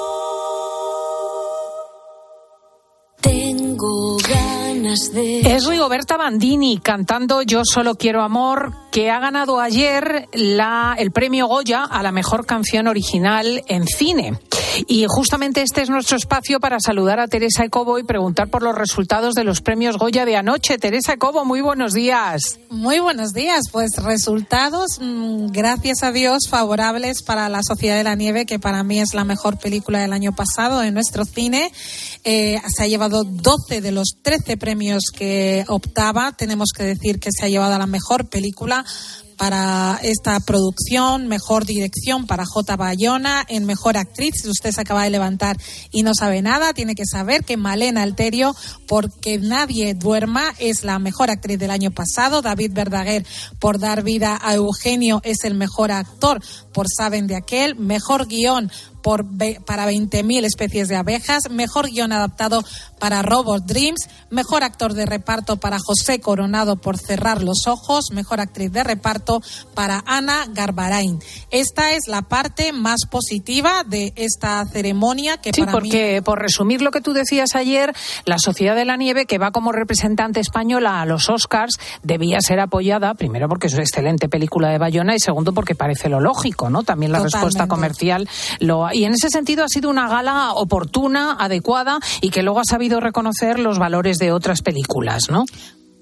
Tengo ganas de.
Es Rigoberta Bandini cantando Yo solo quiero amor, que ha ganado ayer la, el premio Goya a la mejor canción original en cine. Y justamente este es nuestro espacio para saludar a Teresa Ecobo y preguntar por los resultados de los premios Goya de anoche. Teresa Ecobo, muy buenos días.
Muy buenos días. Pues resultados, mmm, gracias a Dios, favorables para La Sociedad de la Nieve, que para mí es la mejor película del año pasado en nuestro cine. Eh, se ha llevado 12 de los 13 premios que optaba. Tenemos que decir que se ha llevado la mejor película para esta producción, mejor dirección para J. Bayona, en mejor actriz. Si usted se acaba de levantar y no sabe nada, tiene que saber que Malena Alterio, porque nadie duerma, es la mejor actriz del año pasado. David Verdaguer, por dar vida a Eugenio, es el mejor actor por Saben de aquel. Mejor guion por, para 20.000 especies de abejas, mejor guion adaptado para Robot Dreams, mejor actor de reparto para José Coronado por Cerrar los Ojos, mejor actriz de reparto para Ana Garbarain. Esta es la parte más positiva de esta ceremonia que
sí,
para
porque
mí...
por resumir lo que tú decías ayer, la Sociedad de la Nieve, que va como representante española a los Oscars, debía ser apoyada, primero porque es una excelente película de Bayona y segundo porque parece lo lógico, ¿no? También la
Totalmente.
respuesta comercial lo y en ese sentido ha sido una gala oportuna, adecuada y que luego ha sabido reconocer los valores de otras películas, ¿no?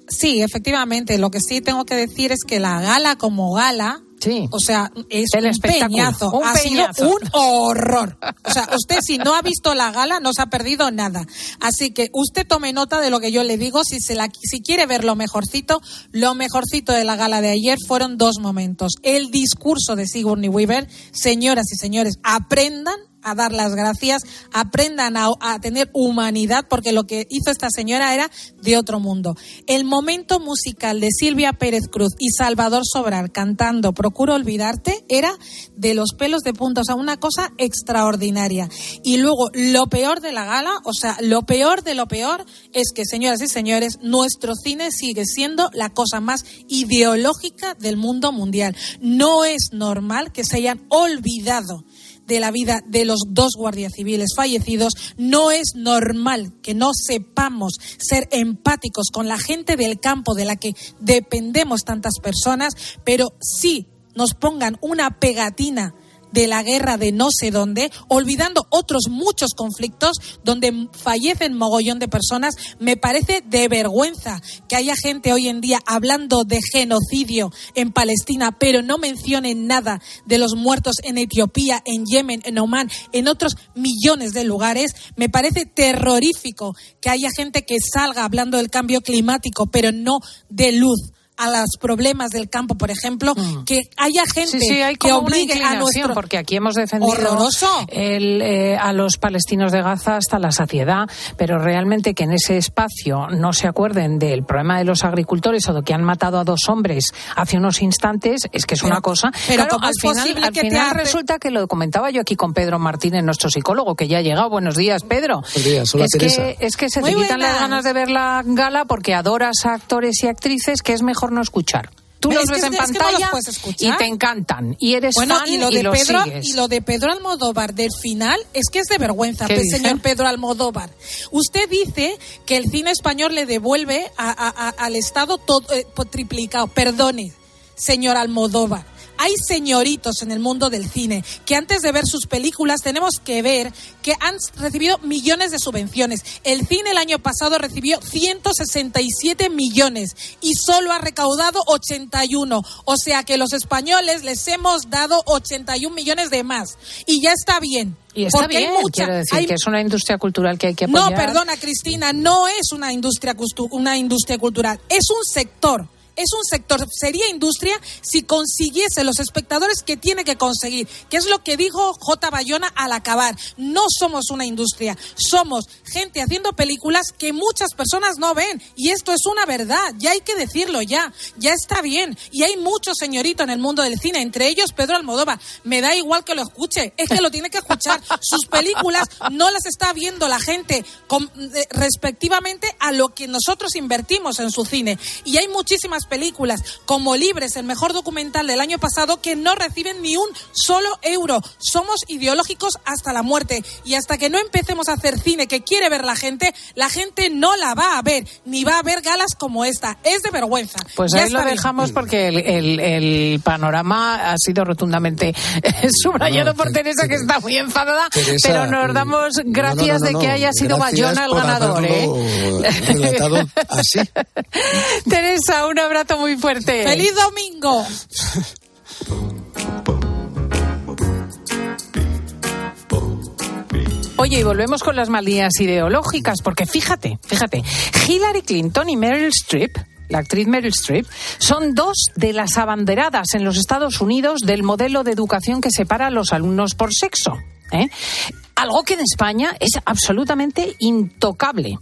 Sí, efectivamente. Lo que sí tengo que decir es que la gala como gala
Sí.
O sea, es
El
un peñazo.
un
ha
peñazo.
sido un horror. O sea, usted si no ha visto la gala no se ha perdido nada. Así que usted tome nota de lo que yo le digo. Si se la, si quiere ver lo mejorcito, lo mejorcito de la gala de ayer fueron dos momentos. El discurso de Sigourney Weaver. Señoras y señores, aprendan a dar las gracias, aprendan a, tener humanidad, porque lo que hizo esta señora era de otro mundo. El momento musical de Silvia Pérez Cruz y Salvador Sobral cantando Procuro olvidarte era de los pelos de punta, o sea, una cosa extraordinaria. Y luego, lo peor de la gala, o sea, lo peor de lo peor es que, señoras y señores, nuestro cine sigue siendo la cosa más ideológica del mundo mundial. No es normal que se hayan olvidado de la vida de los dos guardias civiles fallecidos, no es normal que no sepamos ser empáticos con la gente del campo de la que dependemos tantas personas, pero sí nos pongan una pegatina de la guerra de no sé dónde, olvidando otros muchos conflictos donde fallecen mogollón de personas, me parece de vergüenza que haya gente hoy en día hablando de genocidio en Palestina, pero no mencionen nada de los muertos en Etiopía, en Yemen, en Oman, en otros millones de lugares. Me parece terrorífico que haya gente que salga hablando del cambio climático, pero no de luz a los problemas del campo, por ejemplo, que haya gente
Mm. Sí, sí, hay
que obligue a nuestro
porque aquí hemos defendido
Horroroso.
el, eh, a los palestinos de Gaza hasta la saciedad, pero realmente que en ese espacio no se acuerden del problema de los agricultores o de que han matado a dos hombres hace unos instantes, es que es
Pero-
una cosa.
pero
Claro,
¿cómo
al final,
posible
al
que
final
hace-
resulta que lo comentaba yo aquí con Pedro Martínez, nuestro psicólogo, que ya ha llegado. Buenos días, Pedro.
Buenos días, hola,
es,
Teresa.
que, es que se
Muy
te quitan las ganas de ver la gala porque adoras a actores y actrices que es mejor no escuchar. Tú los ves en
que
pantalla y te encantan y eres
bueno,
fan
y lo de
los
Pedro
sigues.
y lo de Pedro Almodóvar del final es que es de vergüenza,
¿Qué
pues, señor Pedro Almodóvar. Usted dice que el cine español le devuelve a- a- a- al Estado todo eh, triplicado. Perdone, señor Almodóvar. Hay señoritos en el mundo del cine que antes de ver sus películas tenemos que ver que han recibido millones de subvenciones. El cine el año pasado recibió 167 millones y solo ha recaudado 81. O sea que los españoles les hemos dado 81 millones de más. Y ya está bien.
y está
porque
bien,
hay mucha,
quiero decir
hay-
que es una industria cultural que hay que
no,
apoyar.
perdona, Cristina, no es una industria, una industria cultural, es un sector. Es un sector, sería industria si consiguiese los espectadores que tiene que conseguir, que es lo que dijo J. Bayona al acabar. No somos una industria, somos gente haciendo películas que muchas personas no ven. Y esto es una verdad, ya hay que decirlo ya, ya está bien. Y hay muchos señoritos en el mundo del cine, entre ellos Pedro Almodóvar. Me da igual que lo escuche, es que lo tiene que escuchar. Sus películas no las está viendo la gente con- eh, respectivamente a lo que nosotros invertimos en su cine. Y hay muchísimas películas como Libres, el mejor documental del año pasado, que no reciben ni un solo euro. Somos ideológicos hasta la muerte. Y hasta que no empecemos a hacer cine que quiere ver la gente, la gente no la va a ver, ni va a ver galas como esta. Es de vergüenza.
Pues
Ya
ahí lo
bien.
dejamos porque el, el- el panorama ha sido rotundamente subrayado por Teresa, que está muy enfadada,
Teresa,
pero nos damos
no, no,
gracias
no,
de que haya sido Bayona el ganador. ¿eh?
así.
Teresa, un abrazo muy fuerte.
¡Feliz domingo!
Oye, y volvemos con las malías ideológicas, porque fíjate, fíjate, Hillary Clinton y Meryl Streep, la actriz Meryl Streep, son dos de las abanderadas en los Estados Unidos del modelo de educación que separa a los alumnos por sexo. ¿eh? Algo que en España es absolutamente intocable.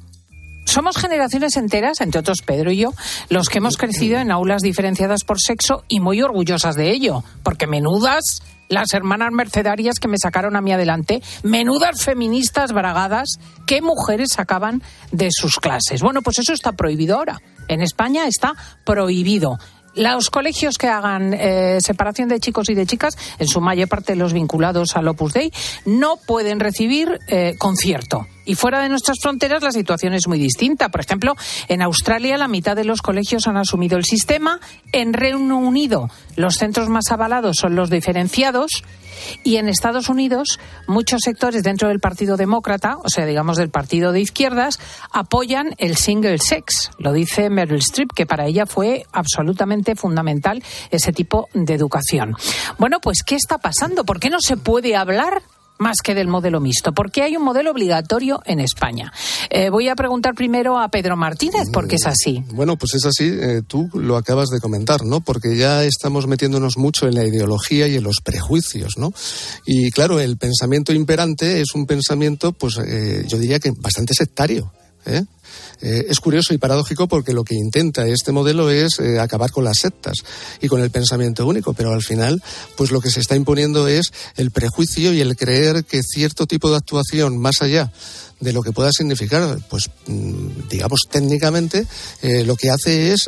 Somos generaciones enteras, entre otros Pedro y yo, los que hemos crecido en aulas diferenciadas por sexo y muy orgullosas de ello, porque menudas las hermanas mercedarias que me sacaron a mí adelante, menudas feministas bragadas, qué mujeres sacaban de sus clases. Bueno, pues eso está prohibido ahora. En España está prohibido. Los colegios que hagan eh, separación de chicos y de chicas, en su mayor parte los vinculados al Opus Dei, no pueden recibir eh, concierto. Y fuera de nuestras fronteras la situación es muy distinta. Por ejemplo, en Australia la mitad de los colegios han asumido el sistema. En Reino Unido los centros más avalados son los diferenciados. Y en Estados Unidos, muchos sectores dentro del Partido Demócrata, o sea, digamos del Partido de Izquierdas, apoyan el single sex. Lo dice Meryl Streep, que para ella fue absolutamente fundamental ese tipo de educación. Bueno, pues, ¿qué está pasando? ¿Por qué no se puede hablar más que del modelo mixto. ¿Por qué hay un modelo obligatorio en España? Eh, voy a preguntar primero a Pedro Martínez, porque es así.
Bueno, pues es así. Eh, tú lo acabas de comentar, ¿no? Porque ya estamos metiéndonos mucho en la ideología y en los prejuicios, ¿no? Y claro, el pensamiento imperante es un pensamiento, pues eh, yo diría que bastante sectario. ¿eh? Eh, es curioso y paradójico porque lo que intenta este modelo es eh, acabar con las sectas y con el pensamiento único, pero al final, pues lo que se está imponiendo es el prejuicio y el creer que cierto tipo de actuación más allá de lo que pueda significar, pues mm, digamos técnicamente, eh, lo que hace es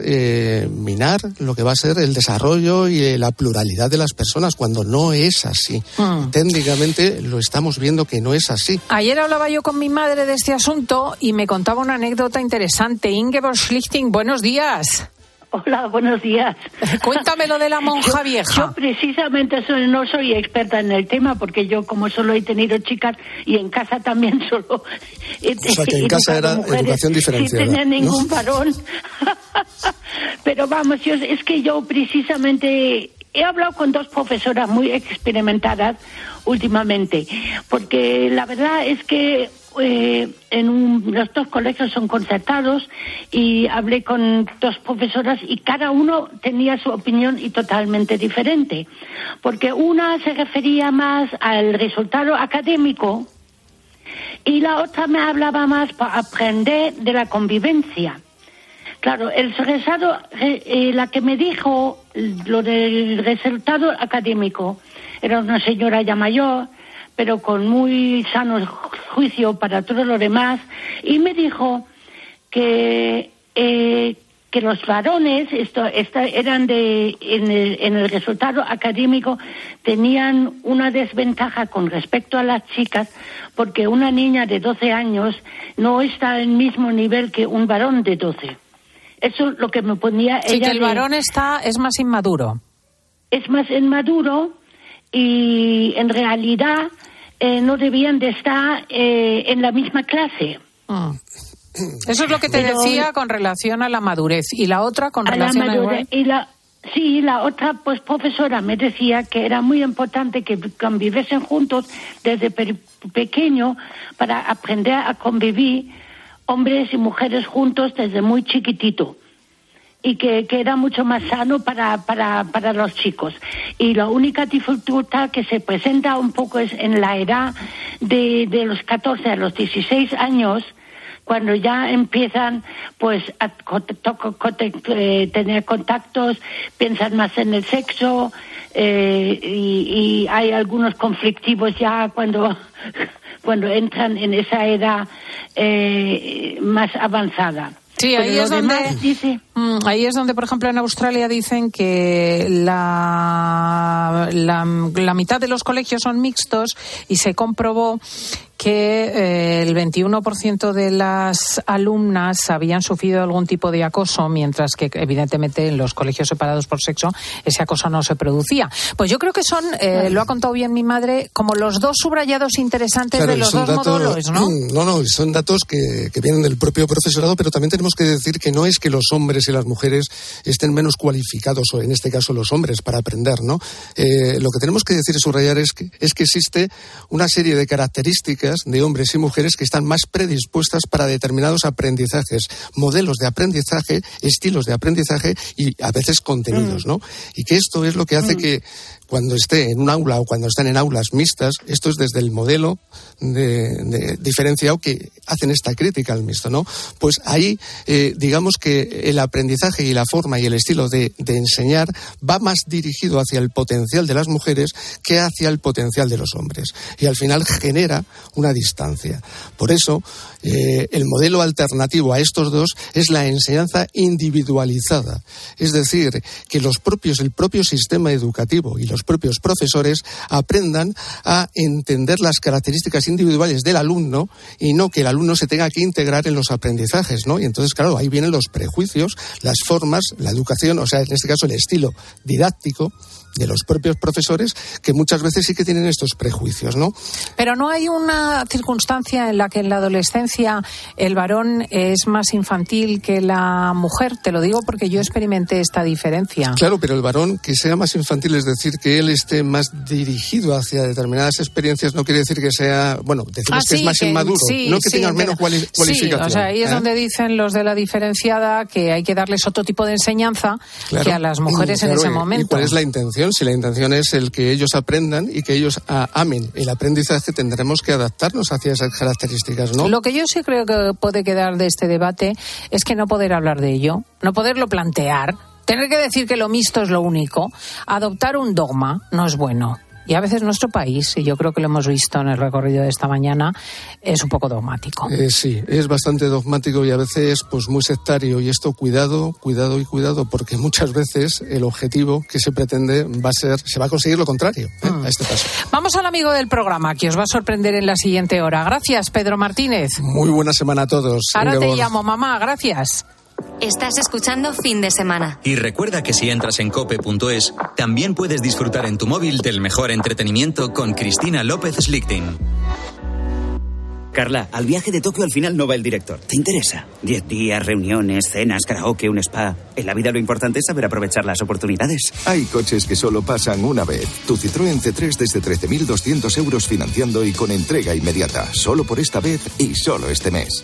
minar lo que va a ser el desarrollo y la pluralidad de las personas, cuando no es así. Hmm. Técnicamente lo estamos viendo que no es así.
Ayer hablaba yo con mi madre de este asunto y me contaba una anécdota interesante. Ingeborg Schlichting, buenos días.
Hola, buenos días.
Cuéntame lo de la monja vieja.
Yo precisamente no soy experta en el tema porque yo como solo he tenido chicas y en casa también solo...
o sea que en casa era educación diferenciada.
Sin tener ningún varón. Pero vamos, yo, es que yo precisamente he hablado con dos profesoras muy experimentadas últimamente, porque la verdad es que eh, en los dos colegios son concertados y hablé con dos profesoras y cada uno tenía su opinión y totalmente diferente, porque una se refería más al resultado académico y la otra me hablaba más para aprender de la convivencia. Claro, el resultado, eh, la que me dijo lo del resultado académico era una señora ya mayor, pero con muy sano juicio para todo lo demás, y me dijo que, eh, que los varones esto, eran de, en el, en el resultado académico tenían una desventaja con respecto a las chicas, porque una niña de 12 años no está al mismo nivel que un varón de 12. Eso es lo que me ponía
sí, que el varón está, es más inmaduro.
Es más inmaduro y en realidad eh, no debían de estar eh, en la misma clase.
Ah. Eso es lo que te decía con relación a la madurez y la otra con relación
la madurez, Y la, sí, la otra pues profesora me decía que era muy importante que conviviesen juntos desde pequeño para aprender a convivir hombres y mujeres juntos desde muy chiquitito y que, que, era mucho más sano para, para, para los chicos. Y la única dificultad que se presenta un poco es en la edad de, de los 14 a los 16 años, cuando ya empiezan pues a eh, tener contactos, piensan más en el sexo eh, y, y, hay algunos conflictivos ya cuando cuando entran en esa edad eh, más avanzada.
Sí, ahí es, donde, mm, ahí es donde, por ejemplo, en Australia dicen que la, la, la mitad de los colegios son mixtos y se comprobó que eh, el 21% de las alumnas habían sufrido algún tipo de acoso, mientras que evidentemente en los colegios separados por sexo ese acoso no se producía. Pues yo creo que son, eh, lo ha contado bien mi madre, como los dos subrayados interesantes de los dos módulos, ¿no?
No, no, son datos que, que vienen del propio profesorado, pero también tenemos que decir que no es que los hombres y las mujeres estén menos cualificados, o en este caso los hombres, para aprender, ¿no? Eh, lo que tenemos que decir y subrayar es que, es que existe una serie de características de hombres y mujeres que están más predispuestas para determinados aprendizajes, modelos de aprendizaje, estilos de aprendizaje y a veces contenidos, mm. ¿no? Y que esto es lo que hace mm. que cuando esté en un aula o cuando están en aulas mixtas, esto es desde el modelo de, diferenciado que hacen esta crítica al mixto, ¿no? Pues ahí, eh, digamos que el aprendizaje y la forma y el estilo de, enseñar va más dirigido hacia el potencial de las mujeres que hacia el potencial de los hombres. Y al final genera una distancia. Por eso, eh, el modelo alternativo a estos dos es la enseñanza individualizada. Es decir, que los propios, el propio sistema educativo y los propios profesores aprendan a entender las características individuales del alumno y no que el alumno se tenga que integrar en los aprendizajes, ¿no? Y entonces, claro, ahí vienen los prejuicios, las formas, la educación, o sea, en este caso el estilo didáctico de los propios profesores que muchas veces sí que tienen estos prejuicios, ¿no?
Pero no hay una circunstancia en la que en la adolescencia el varón es más infantil que la mujer, te lo digo porque yo experimenté esta diferencia.
Claro, pero el varón que sea más infantil, es decir, que él esté más dirigido hacia determinadas experiencias, no quiere decir que sea, bueno, decimos
Ah,
que
sí,
es más
que-
inmaduro,
sí,
no que
sí,
tenga menos cuali- cualificación.
o sea, ahí es
¿eh?
donde dicen los de la diferenciada que hay que darles otro tipo de enseñanza
Claro.
que a las mujeres
Y,
en
claro,
ese momento.
¿Y cuál es la intención? Si la intención es el que ellos aprendan y que ellos ah, amen el aprendizaje, tendremos que adaptarnos hacia esas características, ¿no?
Lo que yo sí creo que puede quedar de este debate es que no poder hablar de ello, no poderlo plantear, tener que decir que lo mixto es lo único, adoptar un dogma no es bueno. Y a veces nuestro país, y yo creo que lo hemos visto en el recorrido de esta mañana, es un poco dogmático.
Eh, sí, es bastante dogmático y a veces pues muy sectario y esto cuidado, cuidado y cuidado porque muchas veces el objetivo que se pretende va a ser, se va a conseguir lo contrario ¿eh?
Mm.
a este paso.
Vamos al amigo del programa, que os va a sorprender en la siguiente hora. Gracias, Pedro Martínez.
Muy buena semana a todos.
Ahora te llamo, mamá, gracias.
Estás escuchando Fin de Semana.
Y recuerda que si entras en cope.es, también puedes disfrutar en tu móvil del mejor entretenimiento con Cristina López Slichting.
Carla, al viaje de Tokio al final no va el director. ¿Te interesa? Diez días, reuniones, cenas, karaoke, un spa. En la vida lo importante es saber aprovechar las oportunidades.
Hay coches que solo pasan una vez. Tu Citroën C3 desde 13.200 euros financiando y con entrega inmediata. Solo por esta vez y solo este mes.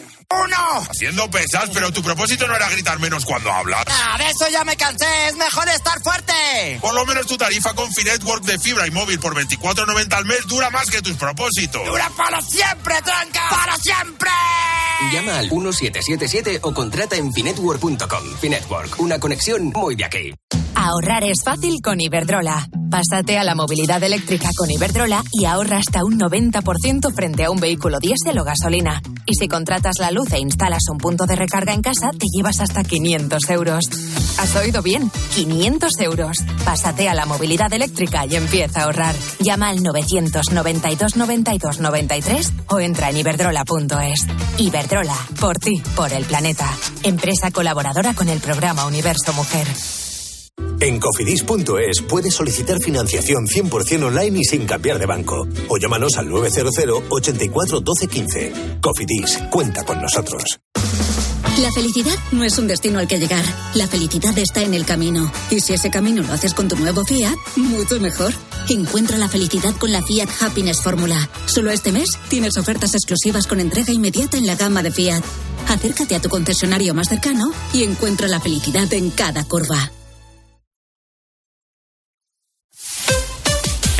¡Uno! Haciendo pesas, pero tu propósito no era gritar menos cuando hablas.
Ah, de eso ya me cansé. Es mejor estar fuerte.
Por lo menos tu tarifa con Finetwork de fibra y móvil por 24.90 al mes dura más que tus propósitos.
¡Dura para siempre, tranca! ¡Para siempre!
Llama al 1777 o contrata en finetwork.com. Finetwork, una conexión muy de aquí.
Ahorrar es fácil con Iberdrola. Pásate a la movilidad eléctrica con Iberdrola y ahorra hasta un 90% frente a un vehículo diésel o gasolina. Y si contratas la luz e instalas un punto de recarga en casa, te llevas hasta 500 euros. ¿Has oído bien? 500 euros. Pásate a la movilidad eléctrica y empieza a ahorrar. Llama al 992 92 93 o entra en iberdrola.es. Iberdrola, por ti, por el planeta. Empresa colaboradora con el programa Universo Mujer.
En cofidis.es puedes solicitar financiación 100% online y sin cambiar de banco. O llámanos al 900 84 12 15. Cofidis, cuenta con nosotros.
La felicidad no es un destino al que llegar. La felicidad está en el camino. Y si ese camino lo haces con tu nuevo Fiat, mucho mejor. Encuentra la felicidad con la Fiat Happiness Fórmula. Solo este mes tienes ofertas exclusivas con entrega inmediata en la gama de Fiat. Acércate a tu concesionario más cercano y encuentra la felicidad en cada curva.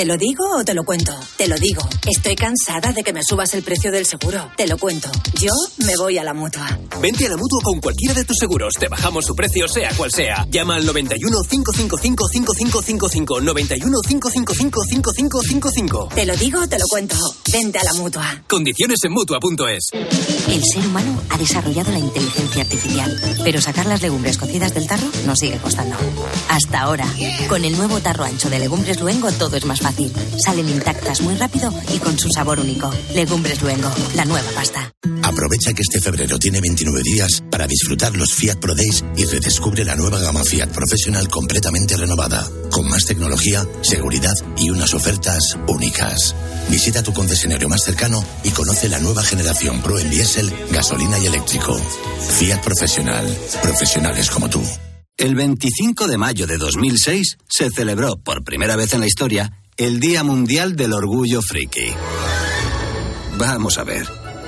¿Te lo digo o te lo cuento? Te lo digo. Estoy cansada de que me subas el precio del seguro. Te lo cuento. Yo me voy a la mutua.
Vente a la mutua con cualquiera de tus seguros. Te bajamos su precio, sea cual sea. Llama al 91 555 5555. 91 555 5555.
Te lo digo o te lo cuento. Vente a la mutua.
Condiciones en mutua.es.
El ser humano ha desarrollado la inteligencia artificial, pero sacar las legumbres cocidas del tarro nos sigue costando. Hasta ahora, con el nuevo tarro ancho de Legumbres Luengo todo es más fácil. Salen intactas muy rápido y con su sabor único. Legumbres Luengo, la nueva pasta.
Aprovecha que este febrero tiene 29 días para disfrutar los Fiat Pro Days y redescubre la nueva gama Fiat Professional completamente renovada, con más tecnología, seguridad y unas ofertas únicas. Visita tu concesionario más cercano y conoce la nueva generación Pro en diésel, gasolina y eléctrico. Fiat Professional. Profesionales como tú.
El 25 de mayo de 2006 se celebró por primera vez en la historia el Día Mundial del Orgullo Friki. Vamos a ver.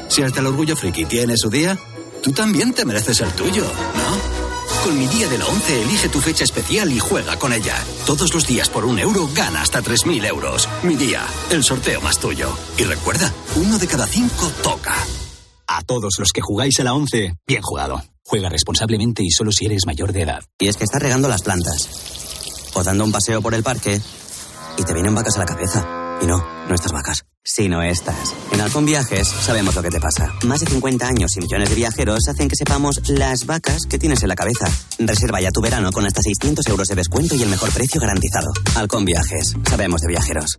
Si hasta el Orgullo Friki tiene su día, tú también te mereces el tuyo, ¿no? Con mi día de la 11 elige tu fecha especial y juega con ella. Todos los días por un euro gana hasta 3.000 euros. Mi día, el sorteo más tuyo. Y recuerda, uno de cada cinco toca.
A todos los que jugáis a la 11, bien jugado. Juega responsablemente y solo si eres mayor de edad.
Y es que estás regando las plantas. O dando un paseo por el parque. Y te vienen vacas a la cabeza. Y no, no estas vacas, sino estas. En Halcón Viajes sabemos lo que te pasa. Más de 50 años y millones de viajeros hacen que sepamos las vacas que tienes en la cabeza. Reserva ya tu verano con hasta 600 euros de descuento y el mejor precio garantizado. Halcón Viajes, sabemos de viajeros.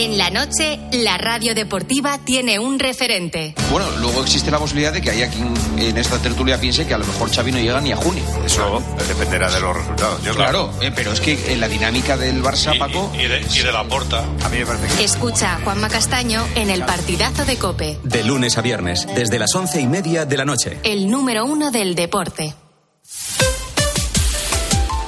En la noche, la radio deportiva tiene un referente.
Bueno, luego existe la posibilidad de que haya quien en esta tertulia piense que a lo mejor Xavi no llega ni a junio.
Eso dependerá de los resultados. Yo
claro, eh, pero es que en la dinámica del Barça, Paco...
Y de, y de la porta. A mí me parece que...
Escucha a Juanma Castaño en el partidazo de Cope.
De lunes a viernes, desde las once y media de la noche.
El número uno del deporte.